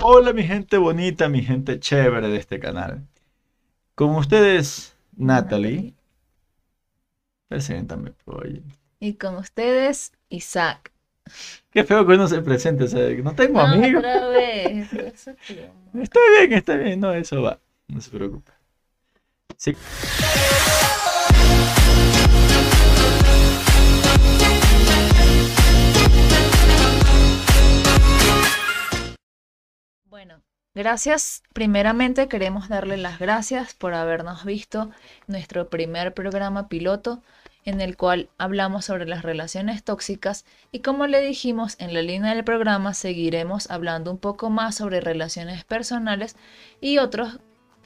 Hola mi gente bonita, mi gente chévere de este canal. Con ustedes, Natalie. Preséntame, oye. Y con ustedes, Isaac. Qué feo que uno se presente, o sea, no tengo amigos. Otra vez. eso. Está bien, está bien, no, eso va. No se preocupe. Sí. Gracias. Primeramente queremos darle las gracias por habernos visto nuestro primer programa piloto en el cual hablamos sobre las relaciones tóxicas y como le dijimos en la línea del programa seguiremos hablando un poco más sobre relaciones personales y otros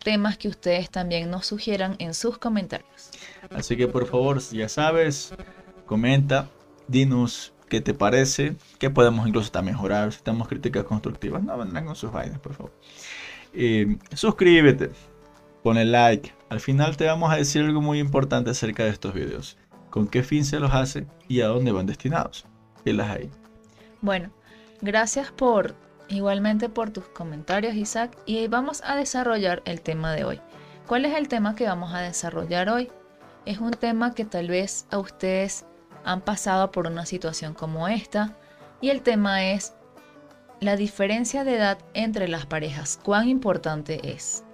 temas que ustedes también nos sugieran en sus comentarios. Así que por favor, ya sabes, comenta, dinos qué te parece, qué podemos incluso hasta mejorar, si tenemos críticas constructivas, no vendrán con sus vainas, por favor. Eh, suscríbete, pone like. Al final te vamos a decir algo muy importante acerca de estos videos. Con qué fin se los hace y a dónde van destinados. Y las hay. Bueno, gracias por igualmente por tus comentarios, Isaac, y vamos a desarrollar el tema de hoy. ¿Cuál es el tema que vamos a desarrollar hoy? Es un tema que tal vez a ustedes han pasado por una situación como esta, y el tema es la diferencia de edad entre las parejas. ¿Cuán importante es?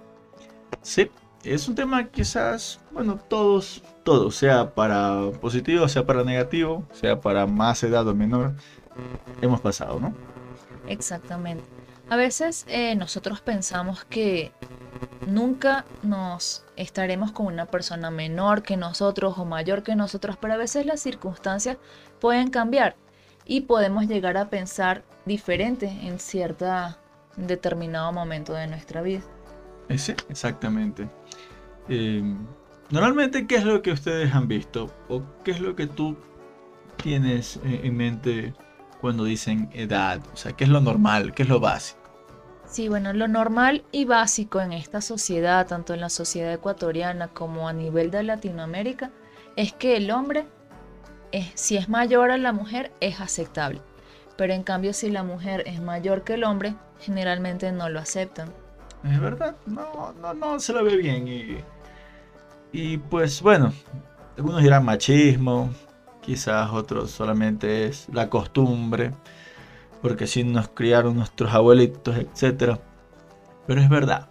Sí, es un tema quizás, bueno, todos, todos, sea para positivo, sea para negativo, sea para más edad o menor, hemos pasado, ¿no? Exactamente. A veces eh, nosotros pensamos que nunca nos estaremos con una persona menor que nosotros o mayor que nosotros, pero a veces las circunstancias pueden cambiar y podemos llegar a pensar diferente en cierto determinado momento de nuestra vida. Ese, exactamente. Eh, normalmente, ¿qué es lo que ustedes han visto? ¿O qué es lo que tú tienes eh, en mente cuando dicen edad? O sea, ¿qué es lo normal? ¿Qué es lo básico? Sí, bueno, lo normal y básico en esta sociedad, tanto en la sociedad ecuatoriana como a nivel de Latinoamérica, es que el hombre, si es mayor a la mujer, es aceptable. Pero en cambio, si la mujer es mayor que el hombre, generalmente no lo aceptan. Es verdad, no, no, no se lo ve bien. Y, y pues bueno, algunos dirán machismo, quizás otros solamente es la costumbre, porque así nos criaron nuestros abuelitos, etc. Pero es verdad.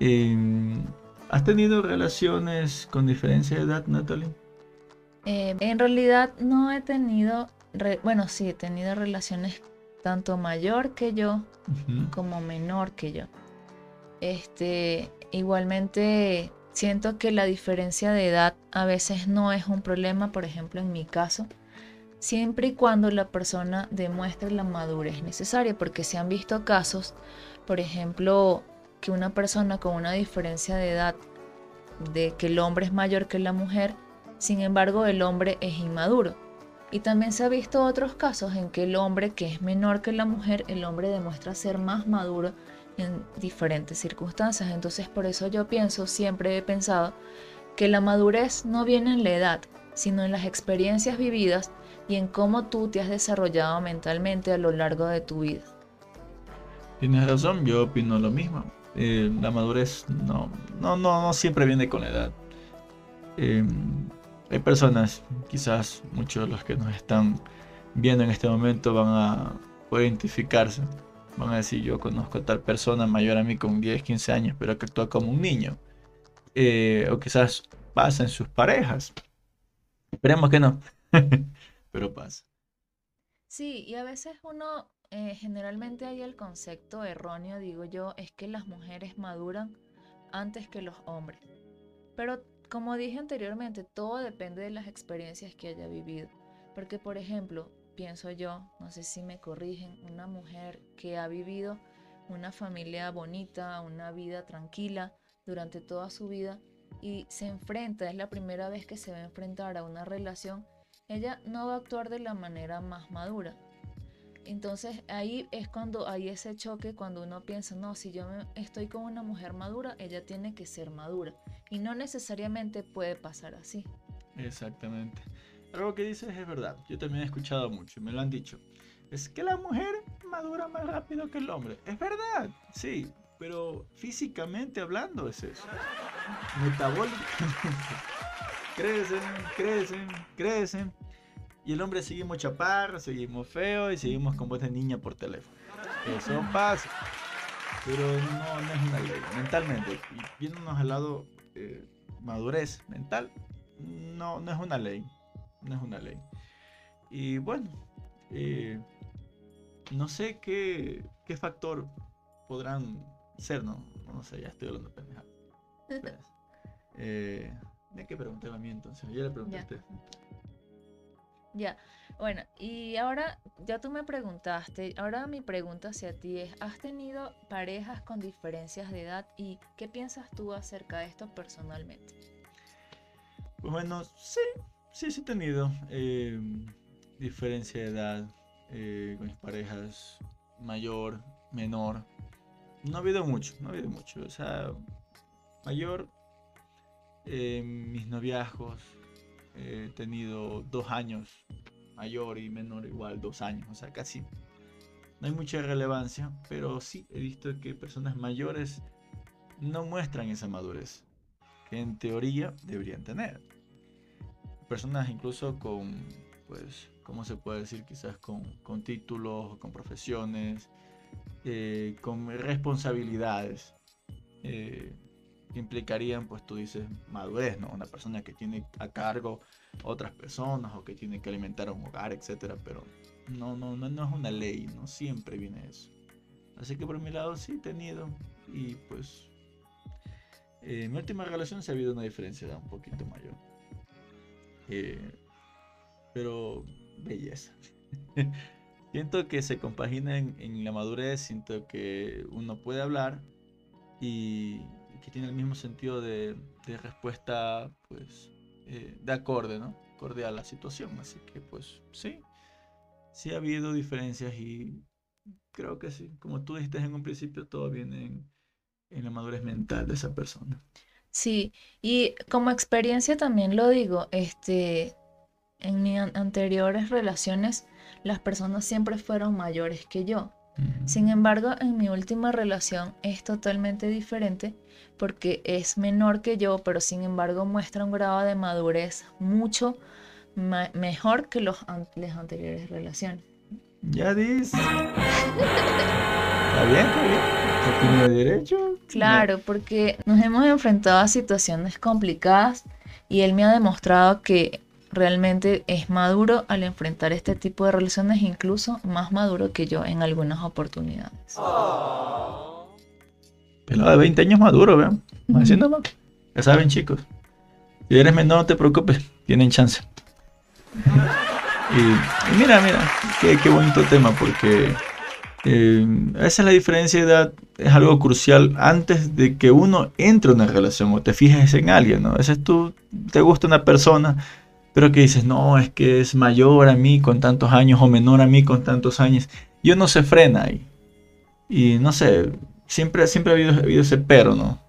Em, ¿Has tenido relaciones con diferencia de edad, Natalie? Eh, en realidad no he tenido, bueno, sí, he tenido relaciones tanto mayor que yo como menor que yo. Este, igualmente Siento que la diferencia de edad a veces no es un problema, por ejemplo en mi caso, siempre y cuando la persona demuestre la madurez necesaria, porque se han visto casos, por ejemplo, que una persona con una diferencia de edad de que el hombre es mayor que la mujer, sin embargo el hombre es inmaduro. Y también se ha visto otros casos en que el hombre que es menor que la mujer, el hombre demuestra ser más maduro en diferentes circunstancias. Entonces por eso yo pienso, siempre he pensado, que la madurez no viene en la edad, sino en las experiencias vividas y en cómo tú te has desarrollado mentalmente a lo largo de tu vida. Tienes razón, yo opino lo mismo. Eh, la madurez no, no, no, no, siempre viene con la edad. Em, hay personas, quizás muchos de los que nos están viendo en este momento van a poder identificarse Van a decir, yo conozco a tal persona mayor a mí con 10, 15 años, pero que actúa como un niño. Eh, o quizás pasa en sus parejas. Esperemos que no, pero pasa. Sí, y a veces uno, eh, generalmente hay el concepto erróneo, digo yo, es que las mujeres maduran antes que los hombres. Pero como dije anteriormente, todo depende de las experiencias que haya vivido. Porque, por ejemplo, pienso yo, no sé si me corrigen, una mujer que ha vivido una familia bonita, una vida tranquila durante toda su vida y se enfrenta, es la primera vez que se va a enfrentar a una relación, ella no va a actuar de la manera más madura. Entonces ahí es cuando hay ese choque cuando uno piensa, no, si yo estoy con una mujer madura, ella tiene que ser madura. Y no necesariamente puede pasar así. Exactamente. Algo que dices es verdad. Yo también he escuchado mucho, me lo han dicho. Es que la mujer madura más rápido que el hombre. Es verdad, sí, pero físicamente hablando es eso. Metabólicamente. crecen, crecen, crecen. Y el hombre seguimos chaparros, seguimos feos y seguimos con voz de niña por teléfono. Eso pasa. Pero no, no es una ley. Mentalmente, viéndonos al lado eh, madurez mental, no, no es una ley. No es una ley. Y bueno, eh, no sé qué, qué factor podrán ser, ¿no? No sé, ya estoy hablando pendeja. Eh, que preguntarle a mí entonces. Ya le pregunté a usted. Ya, bueno, y ahora ya tú me preguntaste, ahora mi pregunta hacia ti es, ¿has tenido parejas con diferencias de edad y qué piensas tú acerca de esto personalmente? Pues bueno, sí, sí, sí he tenido eh, diferencia de edad eh, con mis parejas, mayor, menor. No ha habido mucho, no ha habido mucho, o sea, mayor, eh, mis noviazgos, he tenido dos años, mayor y menor igual, dos años, o sea, casi no hay mucha relevancia, pero sí he visto que personas mayores no muestran esa madurez que en teoría deberían tener. Personas incluso con, pues, ¿cómo se puede decir? Quizás con, con títulos, con profesiones, eh, con responsabilidades. Eh, implicarían, pues tú dices, madurez, ¿no? Una persona que tiene a cargo otras personas o que tiene que alimentar un hogar, etcétera, pero no, no, no, no es una ley, no siempre viene eso. Así que por mi lado sí he tenido y pues eh, en mi última relación se ha habido una diferencia un poquito mayor. Eh, pero belleza. siento que se compagina en, en la madurez, siento que uno puede hablar y, que tiene el mismo sentido de, respuesta, pues, eh, de acorde, ¿no? Acorde a la situación. Así que, pues, sí, sí ha habido diferencias y creo que sí. Como tú dijiste en un principio, todo viene en, en la madurez mental de esa persona. Sí, y como experiencia también lo digo, este, en mis anteriores relaciones las personas siempre fueron mayores que yo. Sin embargo, en mi última relación es totalmente diferente porque es menor que yo, pero sin embargo muestra un grado de madurez mucho mejor que los las anteriores relaciones. Ya dice. está bien, está bien. ¿Tiene derecho? Claro, porque nos hemos enfrentado a situaciones complicadas y él me ha demostrado que realmente es maduro al enfrentar este tipo de relaciones, incluso más maduro que yo en algunas oportunidades. Pelado de 20 años maduro, vean. Haciendo más. Ya saben, chicos. Si eres menor, no te preocupes, tienen chance. Y, mira, mira, qué, bonito tema, porque eh, esa es la diferencia de edad, es algo crucial antes de que uno entre en una relación o te fijes en alguien, ¿no? A veces tú te gusta una persona pero que dices, no, es que es mayor a mí con tantos años o menor a mí con tantos años. Y uno se frena ahí. Y no sé, siempre, siempre ha habido, ese pero, ¿no?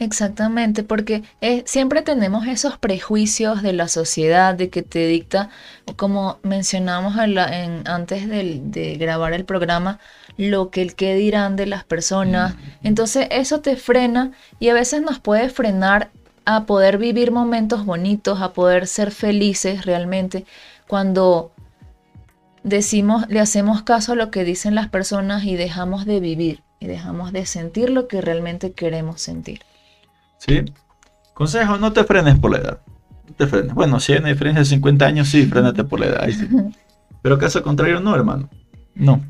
Exactamente, porque eh, siempre tenemos esos prejuicios de la sociedad, de que te dicta, como mencionamos en, antes de, de, grabar el programa, lo que el que dirán de las personas. Mm. Entonces eso te frena y a veces nos puede frenar a poder vivir momentos bonitos, a poder ser felices realmente cuando decimos, le hacemos caso a lo que dicen las personas y dejamos de vivir y dejamos de sentir lo que realmente queremos sentir. Sí. Consejo, no te frenes por la edad. No te frenes. Bueno, si hay una diferencia de 50 años, sí, frénate por la edad. Pero caso contrario, no, hermano. No.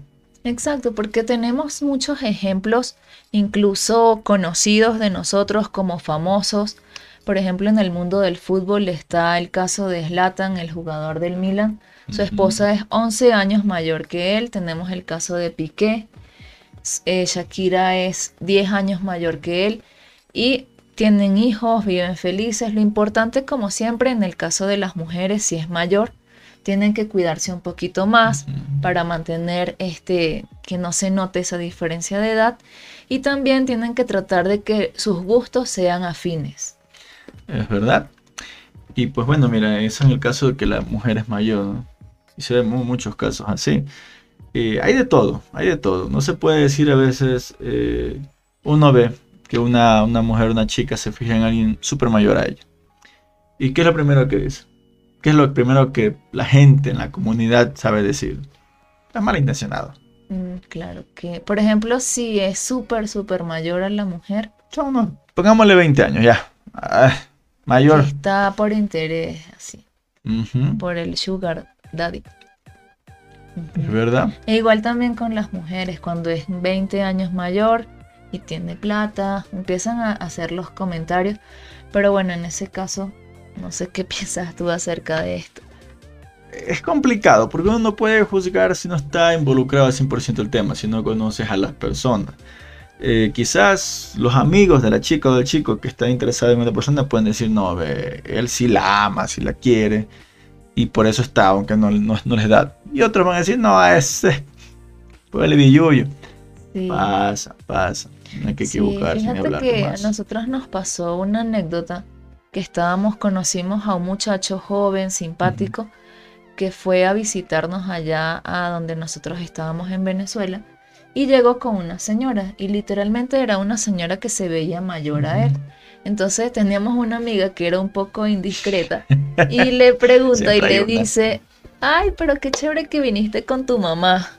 Exacto, porque tenemos muchos ejemplos, incluso conocidos de nosotros como famosos, por ejemplo, en el mundo del fútbol está el caso de Zlatan, el jugador del Milan. Su esposa es 11 años mayor que él. Tenemos el caso de Piqué. Eh, Shakira es 10 años mayor que él. Y tienen hijos, viven felices. Lo importante, como siempre, en el caso de las mujeres, si es mayor, tienen que cuidarse un poquito más para mantener este que no se note esa diferencia de edad y también tienen que tratar de que sus gustos sean afines. Es verdad. Y pues bueno, mira, eso en el caso de que la mujer es mayor, Y se ven muchos casos así. Eh, hay de todo, hay de todo. No se puede decir a veces, eh, uno ve que una, una mujer, una chica se fija en alguien súper mayor a ella. ¿Y qué es lo primero que dice? ¿Qué es lo primero que la gente en la comunidad sabe decir? Es malintencionado. Mm, claro que, por ejemplo, si es súper, súper mayor a la mujer. pongámosle 20 años ya. Ah, mayor. Está por interés, así. Por el sugar daddy. Es verdad. E igual también con las mujeres, cuando es 20 años mayor y tiene plata, empiezan a hacer los comentarios. Pero bueno, en ese caso, no sé qué piensas tú acerca de esto. Es complicado porque uno no puede juzgar si no está involucrado al 100% el tema, si no conoces a las personas. Eh, quizás los amigos de la chica o del chico que está interesado en una persona pueden decir, no, él sí la ama, sí la quiere, y por eso está, aunque no, no, les da. Y otros van a decir, no, ese, pues el billuyo. Pasa, pasa, no hay que equivocarse. Sí, fíjate que a nosotros nos pasó una anécdota que estábamos, conocimos a un muchacho joven, simpático, que fue a visitarnos allá a donde nosotros estábamos en Venezuela y llegó con una señora y literalmente era una señora que se veía mayor a él. Entonces teníamos una amiga que era un poco indiscreta y le pregunta y le dice, ay, pero qué chévere que viniste con tu mamá.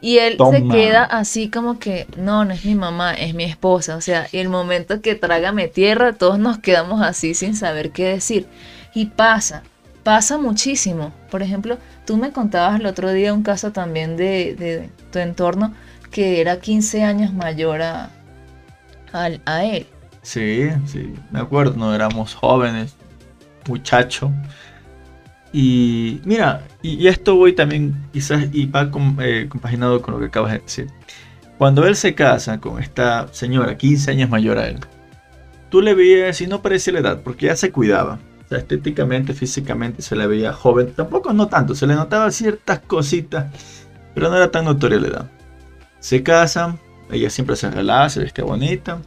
Y él se queda así como que, no, no es mi mamá, es mi esposa. O sea, y el momento que trágame tierra, todos nos quedamos así sin saber qué decir. Y pasa, pasa muchísimo. Por ejemplo, tú me contabas el otro día un caso también de, de tu entorno que era 15 años mayor a, a, él. Sí, sí, me acuerdo, no éramos jóvenes, muchacho. Y mira, y, esto voy también, quizás, y va eh, compaginado con lo que acabas de decir. Cuando él se casa con esta señora, 15 años mayor a él, tú le veías y no parecía la edad, porque ya se cuidaba. O sea, estéticamente, físicamente se le veía joven. Tampoco no tanto, se le notaba ciertas cositas, pero no era tan notoria la edad. Se casan, ella siempre se relaja, se viste bonita.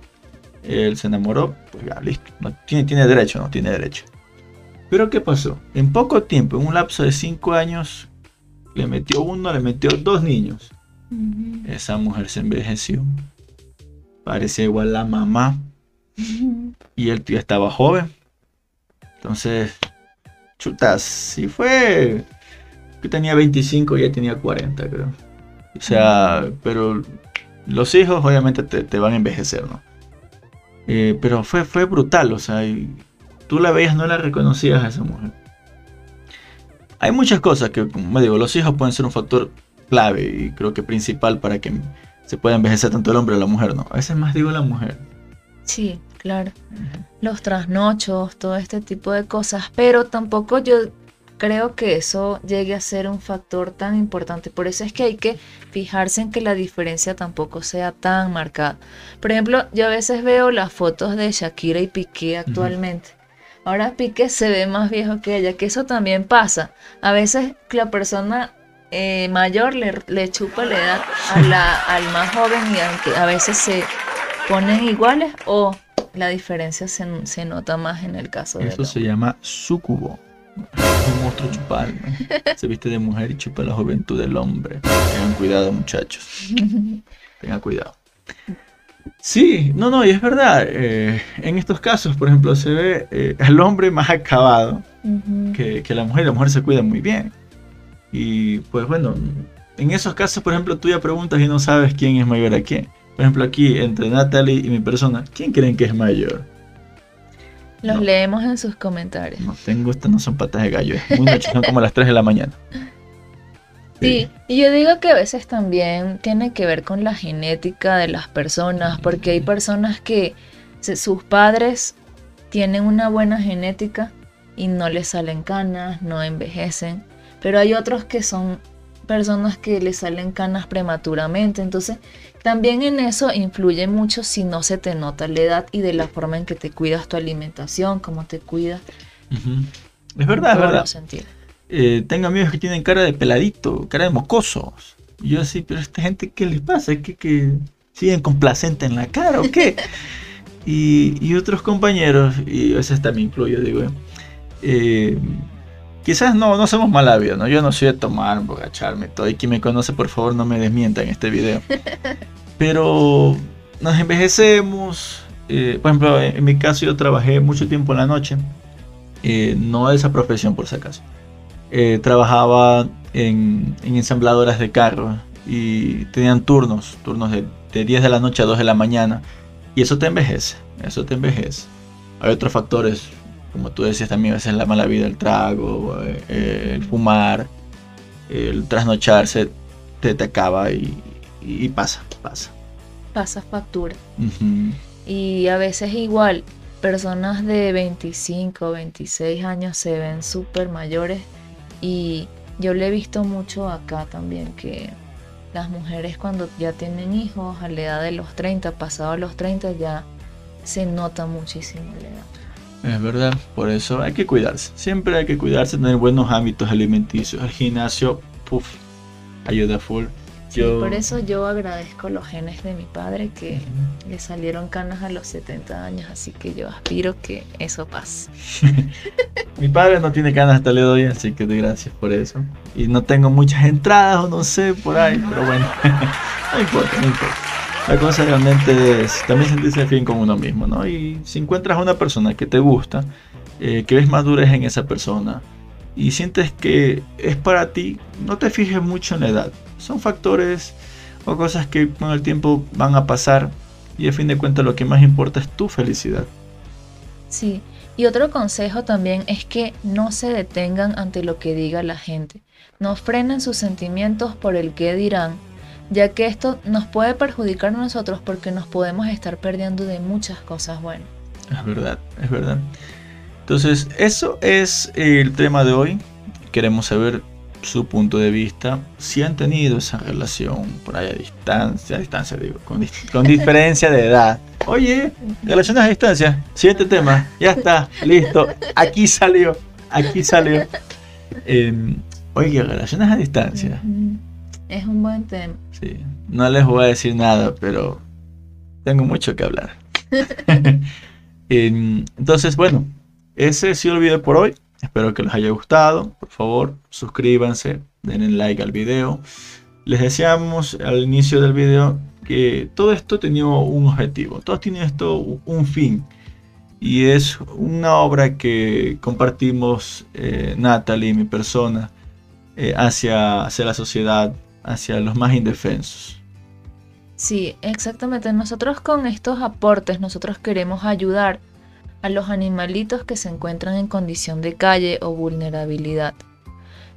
Él se enamoró, pues ya, listo. No, tiene, tiene derecho, no tiene derecho. Pero ¿qué pasó? En poco tiempo, en un lapso de cinco años, le metió uno, le metió dos niños. Esa mujer se envejeció. Parecía igual la mamá. Y él ya estaba joven. Entonces, chutas, si fue que tenía 25 y ella tenía 40, creo. O sea, pero los hijos obviamente te, van a envejecer, ¿no? Eh, pero fue, fue brutal, o sea, tú la veías, no la reconocías a esa mujer. Hay muchas cosas que, como digo, los hijos pueden ser un factor clave y creo que principal para que se pueda envejecer tanto el hombre o la mujer, ¿no? A veces más digo la mujer. Sí, claro. Los trasnochos, todo este tipo de cosas, pero tampoco yo creo que eso llegue a ser un factor tan importante. Por eso es que hay que fijarse en que la diferencia tampoco sea tan marcada. Por ejemplo, yo a veces veo las fotos de Shakira y Piqué actualmente. Ahora Piqué se ve más viejo que ella, que eso también pasa. A veces la persona eh, mayor le, chupa la edad a la, al más joven y a, veces se ponen iguales o la diferencia se, nota más en el caso de... Eso se llama sucubo un monstruo chupal. Se viste de mujer y chupa la juventud del hombre. Tengan cuidado, muchachos. Tengan cuidado. Sí, no, no, y es verdad. Eh, en estos casos, por ejemplo, se ve eh, el hombre más acabado que, la mujer. La mujer se cuida muy bien. Y pues bueno, en esos casos, por ejemplo, tú ya preguntas y no sabes quién es mayor a quién. Por ejemplo, aquí entre Natalie y mi persona, ¿quién creen que es mayor? Los leemos en sus comentarios. No tengo, estas no son patas de gallo, es muy noche, son como las 3 de la mañana. Sí. y yo digo que a veces también tiene que ver con la genética de las personas, porque hay personas que sus padres tienen una buena genética y no les salen canas, no envejecen, pero hay otros que son personas que les salen canas prematuramente, entonces también en eso influye mucho si no se te nota la edad y de la forma en que te cuidas tu alimentación, cómo te cuidas. Es verdad, es verdad. Eh, tengo amigos que tienen cara de peladito, cara de mocosos. Y yo así, pero esta gente, ¿qué les pasa? ¿Es que, siguen complacente en la cara o qué? y, otros compañeros, y a veces también incluyo, digo, eh, quizás no, no somos mala vida, ¿no? Yo no soy de tomar, emborracharme, todo. Y quien me conoce, por favor, no me desmienta en este video. Pero nos envejecemos. Eh, por ejemplo, en, mi caso yo trabajé mucho tiempo en la noche. Eh, no esa profesión, por si acaso. Eh, trabajaba en, ensambladoras de carros y tenían turnos, turnos de, de 10 de la noche a 2 de la mañana. Y eso te envejece, eso te envejece. Hay otros factores, como tú decías también, a veces la mala vida, el trago, eh, el fumar, el trasnocharse, te, te acaba y, pasa, pasa. Pasa factura. Y a veces igual, personas de 25, 26 años se ven súper mayores y yo le he visto mucho acá también que las mujeres cuando ya tienen hijos a la edad de los 30, pasado los 30 ya se nota muchísimo la edad. Es verdad, por eso hay que cuidarse. Siempre hay que cuidarse, tener buenos hábitos alimenticios. El gimnasio, puff, ayuda full por eso yo agradezco los genes de mi padre que le salieron canas a los 70 años, así que yo aspiro que eso pase. mi padre no tiene canas hasta le doy, así que gracias por eso. Y no tengo muchas entradas o no sé por ahí, pero bueno, no importa, no importa. La cosa realmente es también sentirse bien con uno mismo, ¿no? Y si encuentras a una persona que te gusta, eh, que ves madurez en esa persona, y sientes que es para ti, no te fijes mucho en la edad. Son factores o cosas que con el tiempo van a pasar y a fin de cuentas lo que más importa es tu felicidad. Sí, y otro consejo también es que no se detengan ante lo que diga la gente. No frenen sus sentimientos por el que dirán, ya que esto nos puede perjudicar a nosotros porque nos podemos estar perdiendo de muchas cosas buenas. Es verdad, es verdad. Entonces, eso es el tema de hoy. Queremos saber su punto de vista, si han tenido esa relación por ahí a distancia, a distancia digo, con, diferencia de edad. Oye, relaciones a distancia, siguiente tema, ya está, listo, aquí salió, aquí salió. Em, oye, relaciones a distancia. Es un buen tema. Sí, no les voy a decir nada, pero tengo mucho que hablar. Em, entonces, bueno, ese ha sido el video por hoy. Espero que les haya gustado. Por favor, suscríbanse, denle like al video. Les deseamos al inicio del video que todo esto tenía un objetivo. Todo tiene esto un fin. Y es una obra que compartimos eh, Natalie y mi persona eh, hacia, hacia la sociedad, hacia los más indefensos. Sí, exactamente. Nosotros con estos aportes, nosotros queremos ayudar a los animalitos que se encuentran en condición de calle o vulnerabilidad,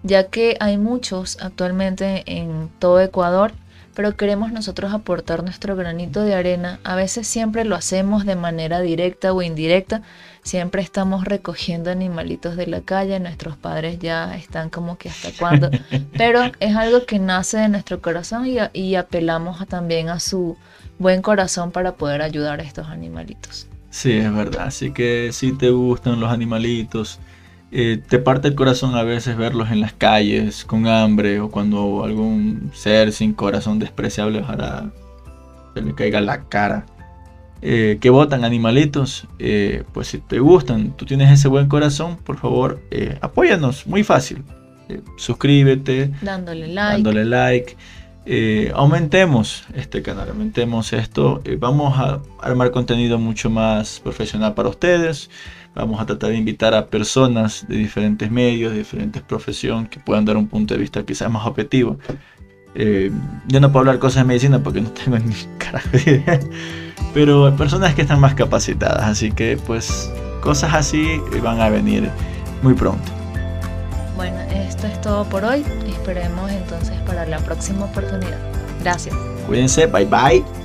ya que hay muchos actualmente en todo Ecuador, pero queremos nosotros aportar nuestro granito de arena. A veces siempre lo hacemos de manera directa o indirecta, siempre estamos recogiendo animalitos de la calle, nuestros padres ya están como que hasta cuándo, pero es algo que nace de nuestro corazón y, apelamos también a su buen corazón para poder ayudar a estos animalitos. Sí, es verdad. Así que si te gustan los animalitos, eh, te parte el corazón a veces verlos en las calles con hambre o cuando algún ser sin corazón despreciable ojalá se le caiga la cara. Eh, que votan animalitos, eh, pues si te gustan, tú tienes ese buen corazón, por favor, apóyanos, muy fácil. suscríbete, dándole like. Dándole like eh, aumentemos este canal, aumentemos esto. Eh, vamos a armar contenido mucho más profesional para ustedes. Vamos a tratar de invitar a personas de diferentes medios, de diferentes profesiones que puedan dar un punto de vista quizás más objetivo. Eh, yo no puedo hablar cosas de medicina porque no tengo ni carajo de idea. Pero personas que están más capacitadas. Así que pues cosas así van a venir muy pronto. Bueno, esto es todo por hoy. Esperemos entonces para la próxima oportunidad. Gracias. Cuídense, bye bye.